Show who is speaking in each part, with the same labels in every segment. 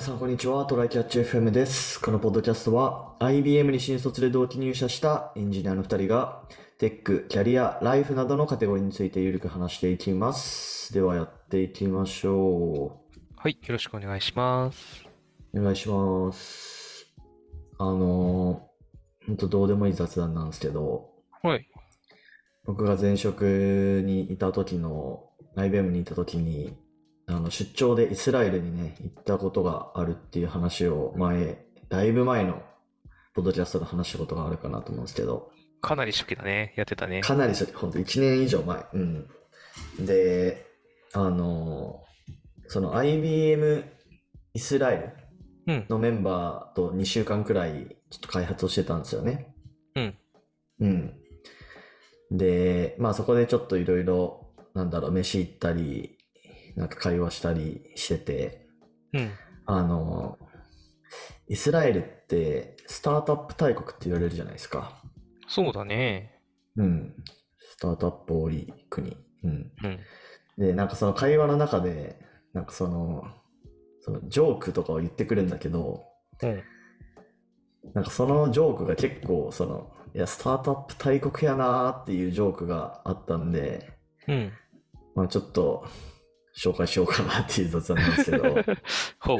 Speaker 1: 皆さん、こんにちは。トライキャッチ FM です。このポッドキャストは、IBM に新卒で同期入社したエンジニアの2人が、テック、キャリア、ライフなどのカテゴリーについてゆるく話していきます。では、やっていきましょ
Speaker 2: はい、よろしくお願いします。
Speaker 1: う。お願いします。あのー、ほんとどうでもいい雑談なんですけど、
Speaker 2: はい。
Speaker 1: 僕が前職にいた時の、IBM にいた時に、あの、出張でイスラエルにね、行ったことがあるっていう話を前、だいぶ前のポッドキャストで話したことがあるかなと思うんですけど、
Speaker 2: かなり初期だね。やってたね。
Speaker 1: かなり初期、ほんと1年以上前。うん。で、あの、その IBM イスラエル
Speaker 2: うん。
Speaker 1: のメンバーと2週間くらいちょっと開発をしてたんですよね。
Speaker 2: うん。
Speaker 1: うん。で、まあそこでちょっといろいろ、なんだろう、飯行ったり、なんか会話したりしてて、
Speaker 2: うん。
Speaker 1: あの、イスラエルってスタートアップ大国って言われるじゃないですか。
Speaker 2: そうだね。
Speaker 1: うん。スタートアップ多い国。うん。
Speaker 2: うん。
Speaker 1: で、なんかその会話の中で、なんかその、そのジョークとかを言ってくるんだけど、
Speaker 2: うん。
Speaker 1: なんかそのジョークが結構その、いや、スタートアップ大国やなーっていうジョークがあったんで、
Speaker 2: うん。
Speaker 1: まあちょっと紹介しようかなっていう雑談なんですけど、
Speaker 2: ほう。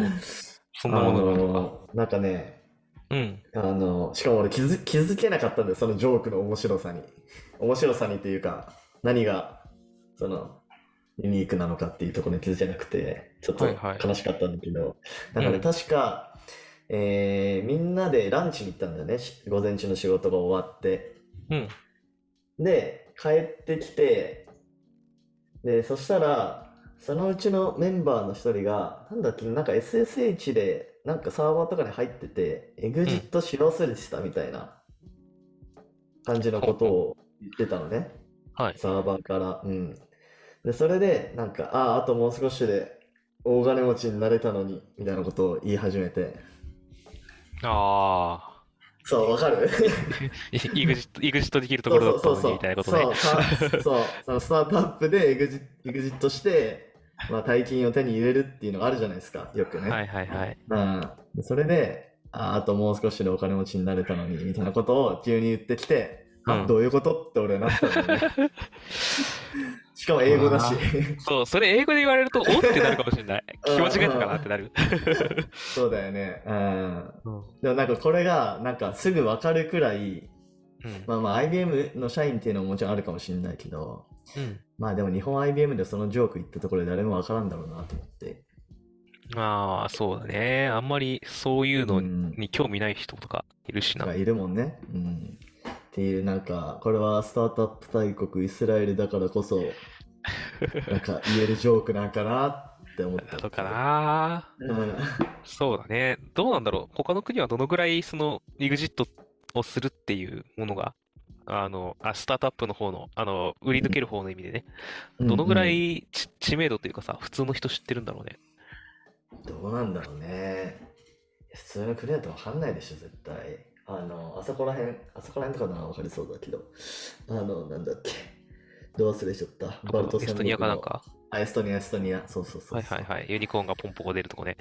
Speaker 2: そん
Speaker 1: あ
Speaker 2: なもの
Speaker 1: なんかね、
Speaker 2: うん。
Speaker 1: あの、しかも俺気づ、気づけなかったんだよ、そのジョークの面白さに。面白さにっていうか、何が、その、ユニークなのかっていうところに気づけなくて、ちょっと
Speaker 2: はいはい
Speaker 1: 悲しかったんだけど、なんかね、
Speaker 2: うん
Speaker 1: 確か、えーみんなでランチに行ったんだよね、し午前中の仕事が終わって。
Speaker 2: うん。
Speaker 1: で、帰ってきて、で、そしたら、そのうちのメンバーの一人が、なんだっけ、なんか SSH で、なんかサーバーとかに入ってて、エグジットし忘れてたみたいな感じのことを言ってたのね。
Speaker 2: はい。
Speaker 1: サーバーから。うん。で、それで、なんか、ああ、あともう少しで大金持ちになれたのに、みたいなことを言い始めて。
Speaker 2: ああ。
Speaker 1: そう、わかる？
Speaker 2: イグジット、イグジットできるところだったのに、みたいなことね。
Speaker 1: そうさそう、そのスタートアップでエグジエグジットして、まあ、大金を手に入れるっていうのがあるじゃないですか、よくね。
Speaker 2: はいはいはい。
Speaker 1: うん、それで、あ、あともう少しでお金持ちになれたのに、みたいなことを急に言ってきて、あ、
Speaker 2: うん
Speaker 1: どういうことって俺はなったんだよね。しかも英語だし。
Speaker 2: そう、それ英語で言われると、おってなるかもしれない。聞き間違えたかなってなる。
Speaker 1: そうだよね。うん。
Speaker 2: うん。
Speaker 1: でもなんかこれが、なんかすぐわかるくらい、
Speaker 2: うん。
Speaker 1: まあまあ IBM の社員っていうのももちろんあるかもしれないけど、
Speaker 2: うん。
Speaker 1: まあでも日本 IBM でそのジョーク言ったところで誰もわからんだろうなと思って。
Speaker 2: ああ、そうだね。あんまりそういうの
Speaker 1: うん
Speaker 2: に興味ない人とかいるしな。
Speaker 1: がいるもんね。うん。っていうなんか、これはスタートアップ大国イスラエルだからこそ、なんか言えるジョークなんかなって思った。
Speaker 2: なのかな。
Speaker 1: うん。
Speaker 2: そうだね。どうなんだろう。他の国はどのぐらいその EXIT をするっていうものが、あの、あ、スタートアップの方の、あの、売り抜ける方の意味でね、どのぐら
Speaker 1: うん
Speaker 2: い知知名度というかさ、普通の人知ってるんだろうね。
Speaker 1: どうなんだろうね。普通の国だとわかんないでしょ、絶対。あの、あそこら辺、あそこら辺とかならわかりそうだけど、あの、なんだっけ。どう忘れちゃった。バルト
Speaker 2: エストニアかなん
Speaker 1: の
Speaker 2: か？
Speaker 1: あ、エストニア、エストニア。そうそうそうそう。
Speaker 2: はいはいはい。ユニコーンがポンポコ出るとこね。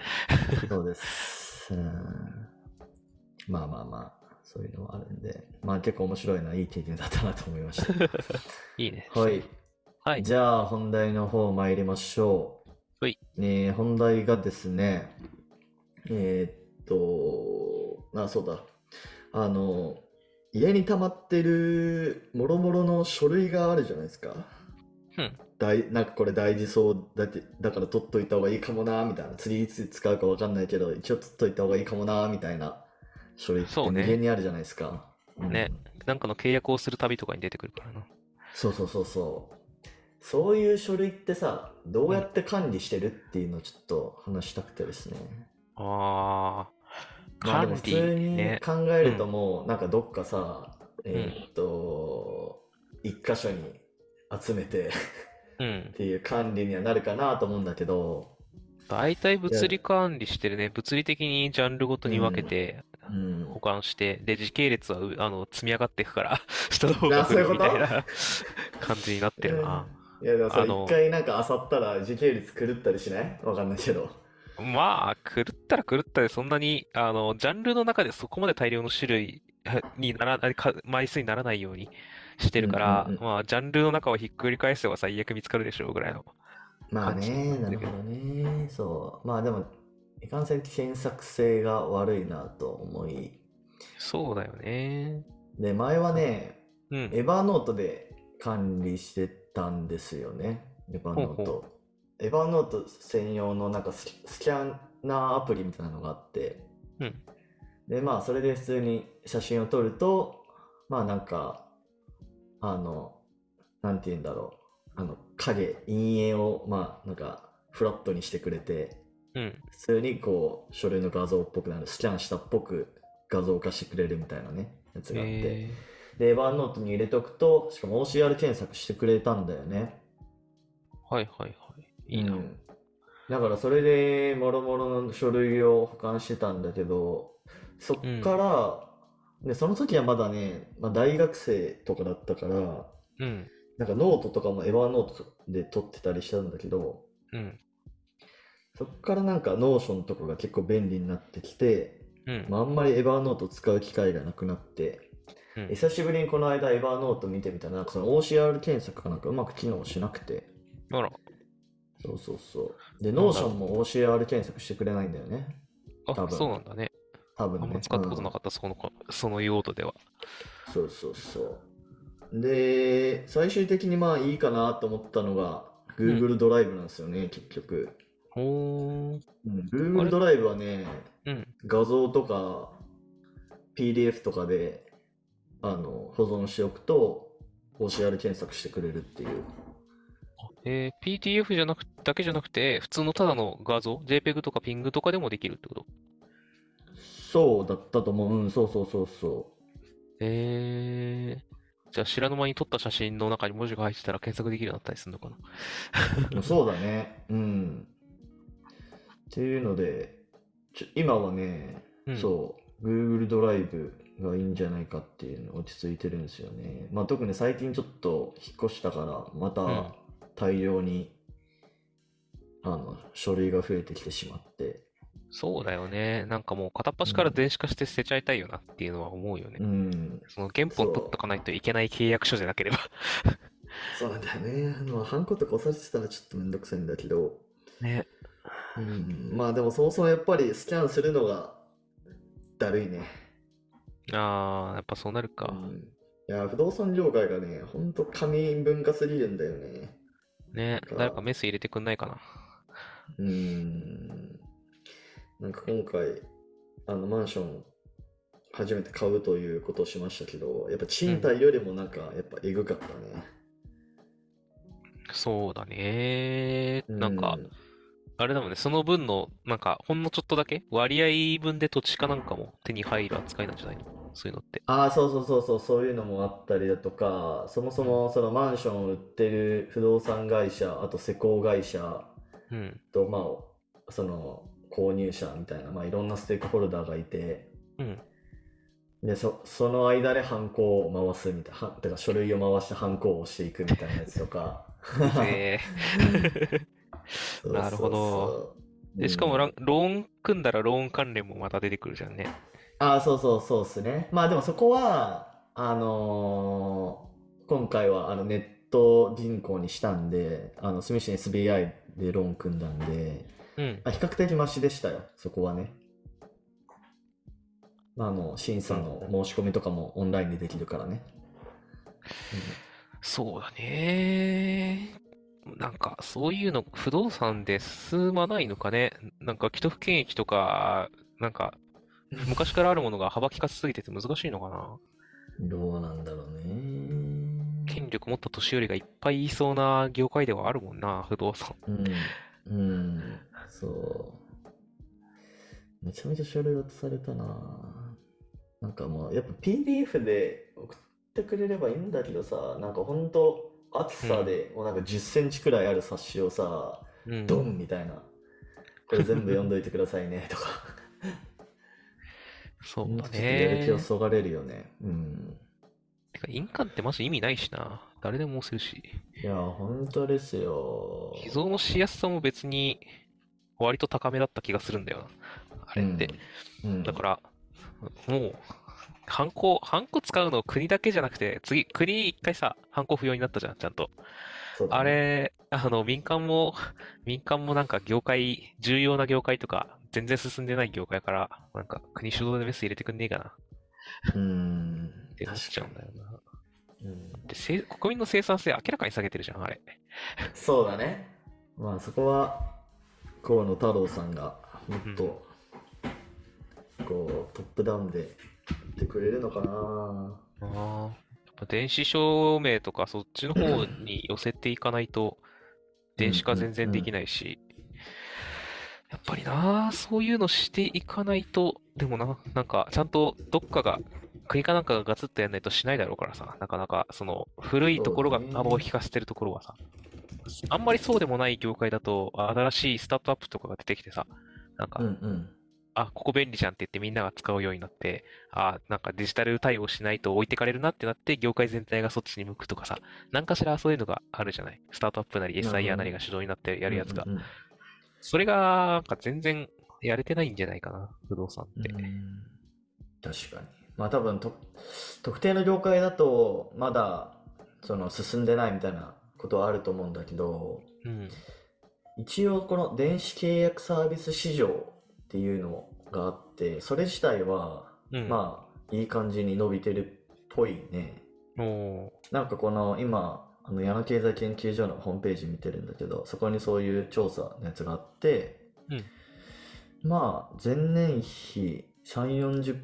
Speaker 1: そうです。うん。まあまあまあ、そういうのもあるんで、まあ結構面白いな、いい経験だったなと思いまし
Speaker 2: いいね。
Speaker 1: た。はい。
Speaker 2: はい。
Speaker 1: じゃあ本題の方参りましょう。
Speaker 2: はい。
Speaker 1: えー本題がですね、えーっと、あ、そうだ。あの、家に溜まってるもろもろの書類があるじゃないですか。
Speaker 2: うん。
Speaker 1: 大なんかこれ大事そうだってだから取っといた方がいいかもなみたいな次いつ使うかわかんないけど一応取っといた方がいいかもなみたいな書類って
Speaker 2: そうね
Speaker 1: 無限にあるじゃないですか。うん
Speaker 2: ね。なんかの契約をするたびとかに出てくるからな。
Speaker 1: そうそうそうそう。そういう書類ってさ、どうやって管理してるっていうのをちょっと話したくてですね。
Speaker 2: ああ。管理
Speaker 1: 普通に
Speaker 2: ね。
Speaker 1: 考えるともう、なんかどっかさ、えーっと、一箇所に集めて
Speaker 2: うん
Speaker 1: っ。ていう管理にはなるかなと思うんだけど、
Speaker 2: 大体物理管理してるね。物理的にジャンルごとに分けて
Speaker 1: うん。
Speaker 2: 保管して、で、時系列はうあの積み上がっていくから、下の方が古いみたいな感じになってるな。
Speaker 1: いやでもさ、
Speaker 2: あの
Speaker 1: 一回なんか漁ったら時系列狂ったりしない？わかんないけど。
Speaker 2: まあ、狂っったら狂ったでそんなに、あの、ジャンルの中でそこまで大量の種類にならない、か枚数にならないようにしてるから、
Speaker 1: うんうんうん
Speaker 2: まあ、ジャンルの中をひっくり返せば最悪見つかるでしょうぐらいの。
Speaker 1: まあね、なるほどね。そう。まあでも、いかんせん検索性が悪いなと思い。
Speaker 2: そうだよね。
Speaker 1: で、前はね、
Speaker 2: うん。
Speaker 1: エヴァーノートで管理してたんですよね。エヴァーノート。エヴァーノート専用のなんかスキスキャナーアプリみたいなのがあって。
Speaker 2: うん
Speaker 1: で、まあ、それで普通に写真を撮ると、まあなんか、あの、なんて言うんだろう。あの、影、陰影を、まあ、なんか、フラットにしてくれて、
Speaker 2: うん。
Speaker 1: 普通にこう、書類の画像っぽくなる、スキャンしたっぽく画像化してくれるみたいなね、やつがあって。
Speaker 2: え
Speaker 1: で、 Evernote に入れとくと、しかも OCR 検索してくれたんだよね。
Speaker 2: ー、はいはいはい。いいな。
Speaker 1: うんだからそれで、もろもろの書類を保管してたんだけど、そっから、で、その時はまだね、まあ、大学生とかだったから、
Speaker 2: うん。
Speaker 1: なんかノートとかも Evernote で取ってたりしたんだけど、
Speaker 2: うん。
Speaker 1: そっからなんか Notion とかが結構便利になってきて、
Speaker 2: うん。
Speaker 1: まあ、あんまり Evernote 使う機会がなくなって、
Speaker 2: うん
Speaker 1: 久しぶりにこの間 Evernote 見てみたら、なんかその OCR 検索がなんかうまく機能しなくて、
Speaker 2: あら。
Speaker 1: そうそうそう。で、 Notion も OCR 検索してくれないんだよね。
Speaker 2: あ、
Speaker 1: 多分
Speaker 2: そうなんだね。
Speaker 1: 多分ね。
Speaker 2: あんま使ったことな
Speaker 1: か
Speaker 2: かった、そのか、その用途では。
Speaker 1: そうそうそう。で、最終的にまあいいかなと思ったのが、Google ドライブなんですよね、結局。
Speaker 2: おー。
Speaker 1: うん、
Speaker 2: あ
Speaker 1: Google
Speaker 2: れ？
Speaker 1: ドライブはね、
Speaker 2: うん。
Speaker 1: 画像とか PDF とかであの保存しておくと OCR 検索してくれるっていう。
Speaker 2: えー PDF じゃなく、だけじゃなくて、普通のただの画像、JPEG とか PNG とかでもできるってこと？
Speaker 1: そうだったと思う。うん、そうそうそうそ
Speaker 2: えー、じゃあ知らぬ間に撮った写真の中に文字が入ってたら検索できるようになったりするのかな？
Speaker 1: う。そうだね。うん。っていうので、ちょ今はね、
Speaker 2: うん
Speaker 1: そう、Google ドライブがいいんじゃないかっていうの落ち着いてるんですよね。まあ特に最近ちょっと引っ越したから、ま
Speaker 2: うん
Speaker 1: た大量に、あの書類が増えてきてしまって。
Speaker 2: そうだよね。なんかもう片っ端から電子化して捨てちゃいたいよなっていうのは思うよね。
Speaker 1: うん、
Speaker 2: その原本取っとかないといけない契約書じゃなければ。
Speaker 1: そうなんだよね。あの、ハンコとか押されてたらちょっとめんどくさいんだけど、
Speaker 2: ね。
Speaker 1: うん、まあでもそもそもやっぱりスキャンするのがだるいね。
Speaker 2: あー、やっぱそうなるか。
Speaker 1: うん、いや、不動産業界がね、ほんと紙文化すぎるんだよね。
Speaker 2: ね。
Speaker 1: か
Speaker 2: 誰かメス入れてくんないかな。
Speaker 1: うん。なんか今回、あの、マンション初めて買うということをしましたけど、やっぱ賃貸よりもなんか、やっぱエグかったね。
Speaker 2: そうだね。なんか
Speaker 1: う、
Speaker 2: あれだもんね、その分の、なんか、ほんのちょっとだけ割合分で土地かなんかも手に入る扱いなんじゃないの？そういうのって。
Speaker 1: ああ、そうそうそうそう、そういうのもあったりだとか、そもそもそのマンションを売ってる不動産会社、あと施工会社
Speaker 2: うん。
Speaker 1: と、まあ、その購入者みたいな、まあ、いろんなステークホルダーがいて、
Speaker 2: うん。
Speaker 1: で、そ、その間でハンコを回すみたいな、か書類を回してハンコを押していくみたいなやつとか。
Speaker 2: なるほどで、しかもローン組んだらローン関連もまた出てくるじゃんね。
Speaker 1: ああ、そうそうそうですね。まあでもそこは、あのー今回はあのネット銀行にしたんで、あの、住吉 SBI でローン組んだんで、
Speaker 2: うん。
Speaker 1: あ比較的マシでしたよ、そこはね。まあ、あの、審査の申し込みとかもオンラインでできるからね。
Speaker 2: そうだね。なんか、そういうの、不動産で進まないのかね。なんか、既得権益とか、なんか、昔からあるものが幅利かせすぎてて難しいのかな。
Speaker 1: うんどうなんだろうね。
Speaker 2: 権力持った年寄りがいっぱいいそうな業界ではあるもんな、不動産。
Speaker 1: うん。うん。そう。めちゃめちゃ書類渡されたな。なんかもう、やっぱ PDF で送ってくれればいいんだけどさ、なんかほんと厚さでもうなんか10センチくらいある冊子をさ、
Speaker 2: うん。
Speaker 1: ドンみたいな。これ全部読んどいてくださいねとか。
Speaker 2: そうだ
Speaker 1: ちょっとやる気を
Speaker 2: ね。
Speaker 1: そがれるよね。うん。
Speaker 2: てか、印鑑ってマジ意味ないしな。誰でも押せるし。
Speaker 1: いや、本当ですよ。
Speaker 2: 寄贈のしやすさも別に割と高めだった気がするんだよな。あれって。
Speaker 1: うん。
Speaker 2: だから、もう、ハンコ、ハンコ使うの国だけじゃなくて、次、国一回さ、ハンコ不要になったじゃん、ちゃんと。
Speaker 1: ね
Speaker 2: あれ、あの、民間も、民間もなんか業界、重要な業界とか、全然進んでない業界から、なんか国主導でメス入れてくんねえかな
Speaker 1: うん。
Speaker 2: って思っちゃうんだよな。
Speaker 1: うん
Speaker 2: で、せ国民の生産性明らかに下げてるじゃん、あれ。
Speaker 1: そうだね。まあそこは河野太郎さんがもっと、こうトップダウンでやってくれるのかな？
Speaker 2: ああ。やっぱ電子証明とかそっちの方に寄せていかないと、電子化全然できないし、やっぱりな、そういうのしていかないと、でもな、なんか、ちゃんとどっかが、国かなんかがガツッとやんないとしないだろうからさ、なかなか、その、古いところが幅を利かせてるところはさ、あんまりそうでもない業界だと、新しいスタートアップとかが出てきてさ、なんか
Speaker 1: うん、うん。
Speaker 2: あ、ここ便利じゃんって言ってみんなが使うようになって、あ、なんかデジタル対応しないと置いてかれるなってなって、業界全体がそっちに向くとかさ、何かしらそういうのがあるじゃない？スタートアップなり SIR なりが主導になってやるやつが
Speaker 1: う。んうん
Speaker 2: それが、なんか全然やれてないんじゃないかな、不動産って。
Speaker 1: うん確かに。まあ多分と特定の業界だとまだその進んでないみたいなことはあると思うんだけど、
Speaker 2: うん。
Speaker 1: 一応この電子契約サービス市場っていうのがあって、それ自体は
Speaker 2: うん。
Speaker 1: まあいい感じに伸びてるっぽいね。
Speaker 2: おー
Speaker 1: なんかこの今、あの矢野経済研究所のホームページ見てるんだけど、そこにそういう調査のやつがあって、まあ前年比3、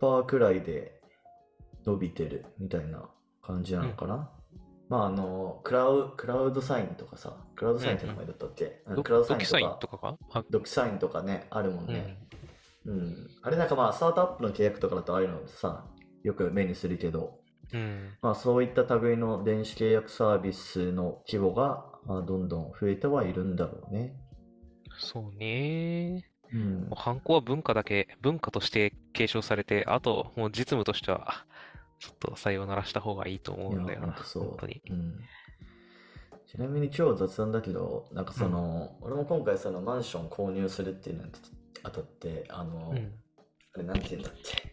Speaker 1: 40%くらいで伸びてるみたいな感じなのかな。まああの、クラウクラウドサインとかさ、クラウドサインって名前だったっけ、うん
Speaker 2: ド
Speaker 1: クラウドサ
Speaker 2: イ
Speaker 1: インとか、ドキサインとかね、あるもん
Speaker 2: うん。
Speaker 1: ね。うん。あれなんかまあスタートアップの契約とかだとああいうのさ、よく目にするけど、
Speaker 2: うん。
Speaker 1: まあ、そういった類の電子契約サービスの規模がまあどんどん増えてはいるんだろうね。
Speaker 2: そうね。
Speaker 1: うん
Speaker 2: もう、ハンコは文化だけ、文化として継承されて、あと、もう実務としては、ちょっと採用ならした方がいいと思うんだよな。本当に。
Speaker 1: うん。ちなみに超雑談だけど、なんかその、俺も今回そのマンション購入するっていうのにあたって、あの、
Speaker 2: うん。
Speaker 1: あれなんて言うんだっけ？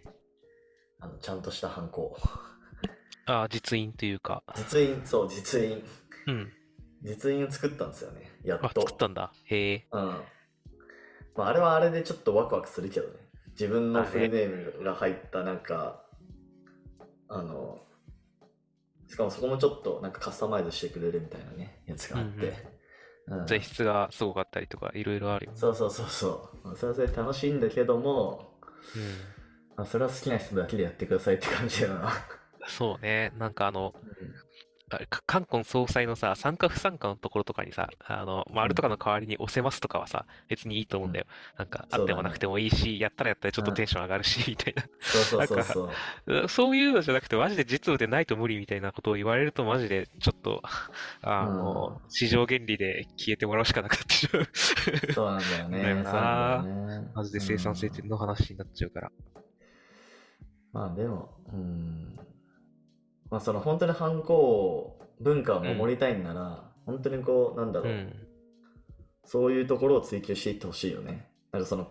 Speaker 1: あの、ちゃんとしたハンコ。
Speaker 2: ああ、実印というか。
Speaker 1: 実印、そう、実印。
Speaker 2: うん。
Speaker 1: 実印を作ったんですよね。やっ
Speaker 2: あ、
Speaker 1: と。
Speaker 2: 作ったんだ。へえ。
Speaker 1: うん。まあ、あれはあれでちょっとワクワクするけどね。自分のフルネームが入ったなんか、あの、しかもそこもちょっとなんかカスタマイズしてくれるみたいなね、やつがあって。うん
Speaker 2: 材質がすごかったりとか、いろいろあるよね。
Speaker 1: そうそうそうそう。まあそれはそれで楽しいんだけども、
Speaker 2: うん。
Speaker 1: まあ、それは好きな人だけでやってくださいって感じだな。
Speaker 2: そうね。なんかあの、あれか冠婚葬祭のさ、参加不参加のところとかにさ、あの、丸とかの代わりに押せますとかはさ、別にいいと思うんだよ。なんか、あってもなくてもいいし、やったらやったらちょっとテンション上がるし、みたい
Speaker 1: そうそうそうそう。
Speaker 2: な。そういうのじゃなくて、マジで実務でないと無理みたいなことを言われると、マジでちょっと、あの、市場原理で消えてもらうしかなくなってしまう。
Speaker 1: そうなんだよね。ね。
Speaker 2: マジで生産性
Speaker 1: うん
Speaker 2: の話になっちゃうから。
Speaker 1: まあでも、うん。まあその本当に反抗文化を守りたいんなら、本当にこう、なんだろう、
Speaker 2: うん。
Speaker 1: そういうところを追求していってほしいよね。なんかその、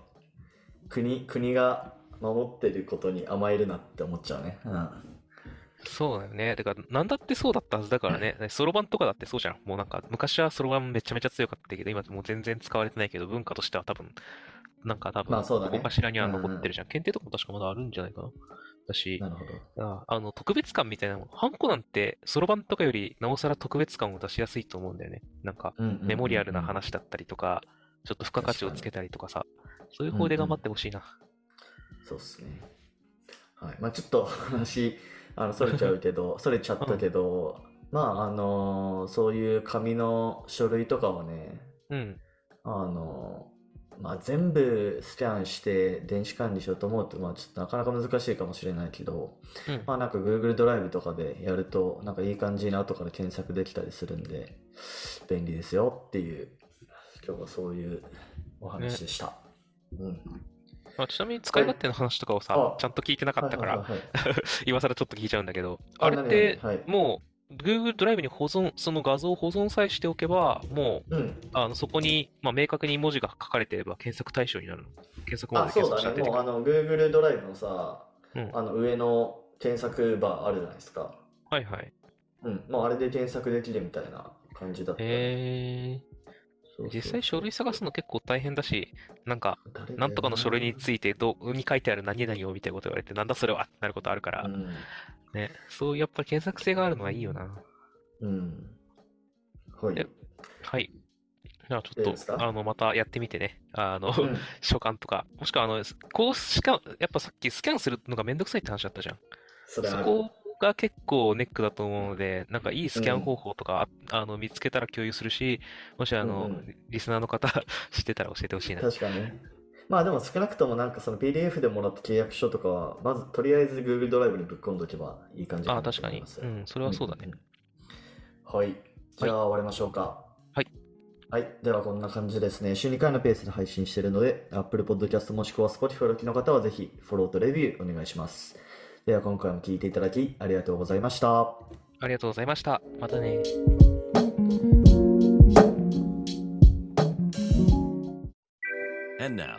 Speaker 1: 国、国が守ってることに甘えるなって思っちゃうね。うん。
Speaker 2: そうだよね。だから、なんだってそうだったはずだからね。そろばんとかだってそうじゃん。もうなんか、昔はそろばんめちゃめちゃ強かったけど、今もう全然使われてないけど、文化としては多分、なんか多分、
Speaker 1: まあそうだね
Speaker 2: どこかしらには残ってるじゃん。検定とかも確かまだあるんじゃないかな。だし、
Speaker 1: なるほど。
Speaker 2: ああの、特別感みたいなの、ハンコなんて、そろばんとかより、なおさら特別感を出しやすいと思うんだよね。なんか、
Speaker 1: うんうんうんうん
Speaker 2: メモリアルな話だったりとか、ちょっと付加価値をつけたりとかさ、そういう方で頑張ってほしいな。
Speaker 1: そうっすね。はい。まあちょっと話、あの、それちゃうけど、それちゃったけど、まああのそういう紙の書類とかはね、
Speaker 2: うん。
Speaker 1: あのまあ全部スキャンして電子管理しようと思うと、まあちょっとなかなか難しいかもしれないけど、
Speaker 2: うん。
Speaker 1: まあなんか Google ドライブとかでやると、なんかいい感じに後から検索できたりするんで、便利ですよっていう、今日はそういうお話でした。うん。
Speaker 2: まあ、ちなみに使い勝手の話とかをさ
Speaker 1: あ、
Speaker 2: ちゃんと聞いてなかったから、
Speaker 1: はいはいはい。は い
Speaker 2: 今更ちょっと聞いちゃうんだけど、
Speaker 1: あ
Speaker 2: あれっても Google ドライブに保存、その画像を保存さえしておけば、もう、
Speaker 1: うん。
Speaker 2: あの、そこに、まあ、明確に文字が書かれていれば検索対象になるの。検索ま
Speaker 1: あ、
Speaker 2: で
Speaker 1: そうだね。
Speaker 2: 検索したら出てくる。
Speaker 1: もうあの、Google ドライブのさ、
Speaker 2: うん
Speaker 1: あの、上の検索バーあるじゃないですか。
Speaker 2: はいはい。
Speaker 1: うん。もうあれで検索できるみたいな感じだった。
Speaker 2: へ
Speaker 1: そうそう
Speaker 2: ー。実際書類探すの結構大変だし、なんか、なんとかの書類についてどこに書いてある何々をみたいなこと言われて、なんだそれはってなることあるから、
Speaker 1: うん。
Speaker 2: ね、そうやっぱり検索性があるのはいいよな。
Speaker 1: うん。はい。
Speaker 2: えはい。じゃあちょっと、あの、またやってみてね。あの、
Speaker 1: うん
Speaker 2: 書簡とか、もしくは、あの、こうスキャン、やっぱさっきスキャンするのがめんどくさいって話だったじゃん。
Speaker 1: そ
Speaker 2: こが結構ネックだと思うので、なんかいいスキャン方法とか、ああの、見つけたら共有するし、もしあの、
Speaker 1: うんうん
Speaker 2: リスナーの方 知ってたら教えてほしいな。
Speaker 1: 確かにね。まあでも少なくともなんかその PDF でもらった契約書とかは、まずとりあえず Google ドライブにぶっ込んどけばいい感じ
Speaker 2: ああ、確かに。うん、それはそうだね。
Speaker 1: はい。じゃあ終わりましょうか。
Speaker 2: はい。
Speaker 1: はい。ではこんな感じですね。週2回のペースで配信しているので、Apple Podcast もしくは Spotify をお聞きの方はぜひフォローとレビューお願いします。では今回も聞いていただきありがとうございました。
Speaker 2: ありがとうございました。またね。
Speaker 3: And now,